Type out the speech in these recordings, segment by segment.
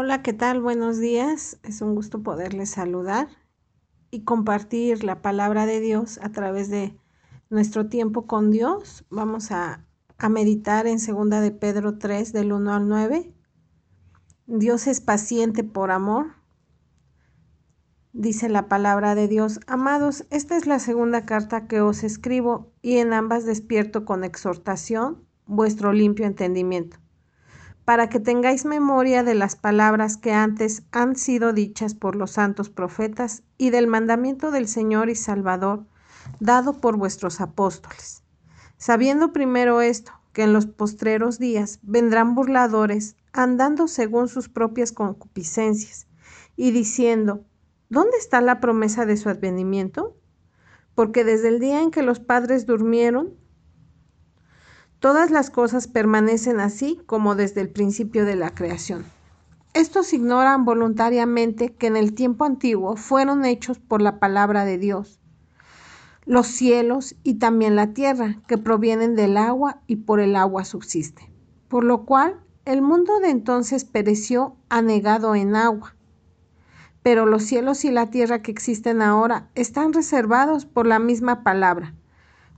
Hola, ¿qué tal? Buenos días. Es un gusto poderles saludar y compartir la palabra de Dios a través de nuestro tiempo con Dios. Vamos a, a meditar en segunda de Pedro 3 del 1 al 9. Dios es paciente por amor. Dice la palabra de Dios, amados, esta es la segunda carta que os escribo y en ambas despierto con exhortación vuestro limpio entendimiento para que tengáis memoria de las palabras que antes han sido dichas por los santos profetas y del mandamiento del Señor y Salvador dado por vuestros apóstoles. Sabiendo primero esto, que en los postreros días vendrán burladores, andando según sus propias concupiscencias, y diciendo, ¿dónde está la promesa de su advenimiento? Porque desde el día en que los padres durmieron, Todas las cosas permanecen así como desde el principio de la creación. Estos ignoran voluntariamente que en el tiempo antiguo fueron hechos por la palabra de Dios los cielos y también la tierra, que provienen del agua y por el agua subsiste. Por lo cual el mundo de entonces pereció anegado en agua. Pero los cielos y la tierra que existen ahora están reservados por la misma palabra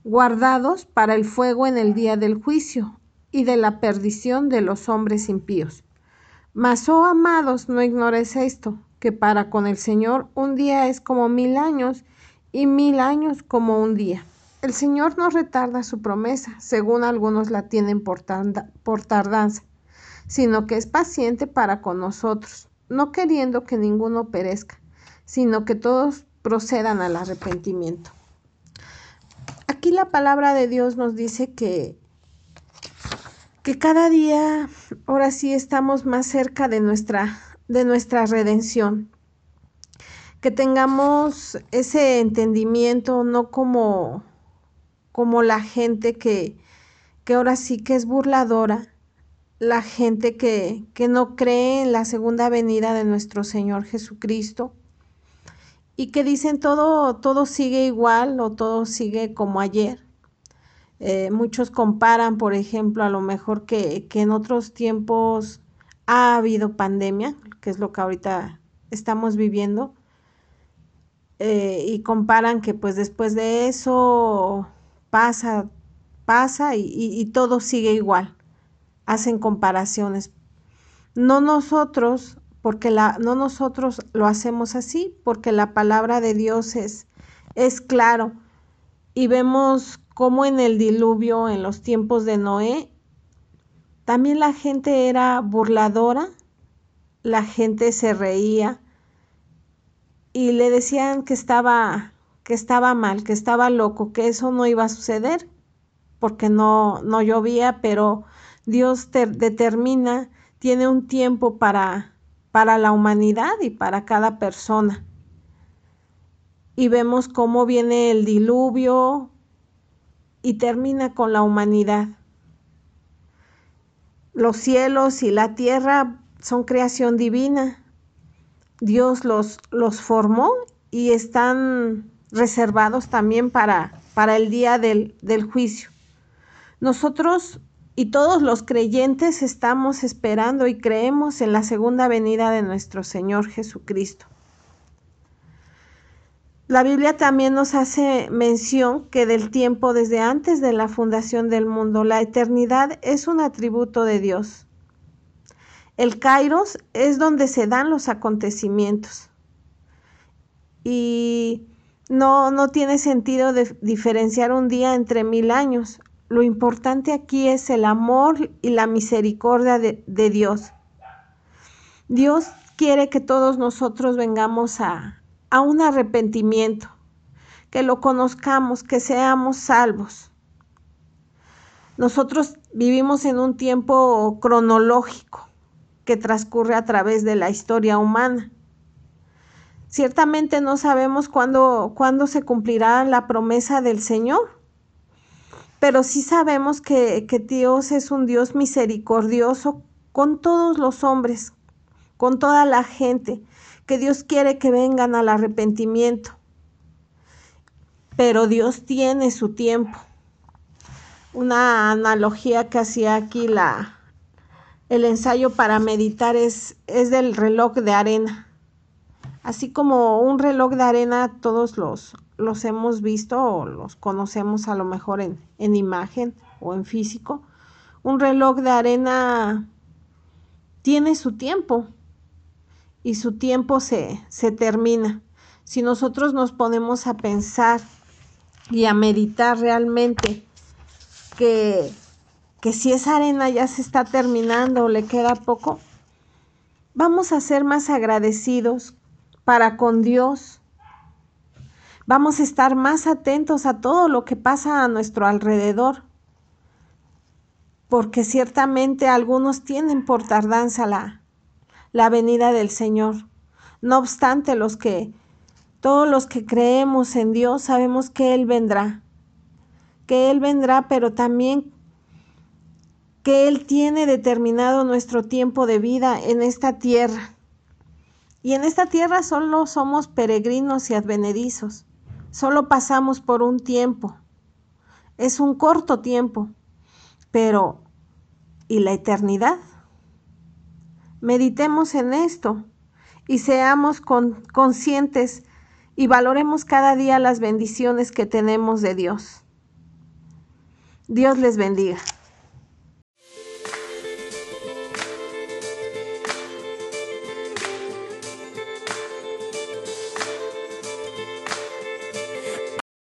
guardados para el fuego en el día del juicio y de la perdición de los hombres impíos. Mas, oh amados, no ignores esto, que para con el Señor un día es como mil años y mil años como un día. El Señor no retarda su promesa, según algunos la tienen por, por tardanza, sino que es paciente para con nosotros, no queriendo que ninguno perezca, sino que todos procedan al arrepentimiento la palabra de Dios nos dice que, que cada día, ahora sí, estamos más cerca de nuestra, de nuestra redención. Que tengamos ese entendimiento, no como, como la gente que, que ahora sí que es burladora, la gente que, que no cree en la segunda venida de nuestro Señor Jesucristo y que dicen todo, todo sigue igual o todo sigue como ayer. Eh, muchos comparan, por ejemplo, a lo mejor que, en otros tiempos ha habido pandemia, que es lo que ahorita estamos viviendo, eh, y comparan que pues después de eso pasa, pasa y todo sigue igual. Hacen comparaciones. No nosotros porque la, no nosotros lo hacemos así, porque la palabra de Dios es, es claro. Y vemos cómo en el diluvio, en los tiempos de Noé, también la gente era burladora, la gente se reía y le decían que estaba, que estaba mal, que estaba loco, que eso no iba a suceder, porque no, no llovía, pero Dios determina, tiene un tiempo para, para la humanidad y para cada persona. Y vemos cómo viene el diluvio y termina con la humanidad. Los cielos y la tierra son creación divina. Dios los, los formó y están reservados también para, para el día del, del juicio. Nosotros y todos los creyentes estamos esperando y creemos en la segunda venida de nuestro Señor Jesucristo. La Biblia también nos hace mención que del tiempo desde antes de la fundación del mundo, la eternidad es un atributo de Dios. El Kairos es donde se dan los acontecimientos. Y no, no tiene sentido diferenciar un día entre mil años. Lo importante aquí es el amor y la misericordia de, Dios. Dios quiere que todos nosotros vengamos a, un arrepentimiento, que lo conozcamos, que seamos salvos. Nosotros vivimos en un tiempo cronológico que transcurre a través de la historia humana. Ciertamente no sabemos cuándo se cumplirá la promesa del Señor pero sí sabemos que, Dios es un Dios misericordioso con todos los hombres, con toda la gente, que Dios quiere que vengan al arrepentimiento. Pero Dios tiene su tiempo. Una analogía que hacía aquí la, el ensayo para meditar es, es del reloj de arena. Así como un reloj de arena todos los, los hemos visto o los conocemos a lo mejor en, en imagen o en físico. Un reloj de arena tiene su tiempo y su tiempo se, se termina. Si nosotros nos ponemos a pensar y a meditar realmente que, que si esa arena ya se está terminando o le queda poco, vamos a ser más agradecidos para con Dios. Vamos a estar más atentos a todo lo que pasa a nuestro alrededor, porque ciertamente algunos tienen por tardanza la, la venida del Señor. No obstante, los que todos los que creemos en Dios sabemos que Él vendrá, que Él vendrá, pero también que Él tiene determinado nuestro tiempo de vida en esta tierra. Y en esta tierra solo somos peregrinos y advenedizos. Solo pasamos por un tiempo. Es un corto tiempo. Pero, ¿y la eternidad? Meditemos en esto y seamos conscientes y valoremos cada día las bendiciones que tenemos de Dios. Dios les bendiga.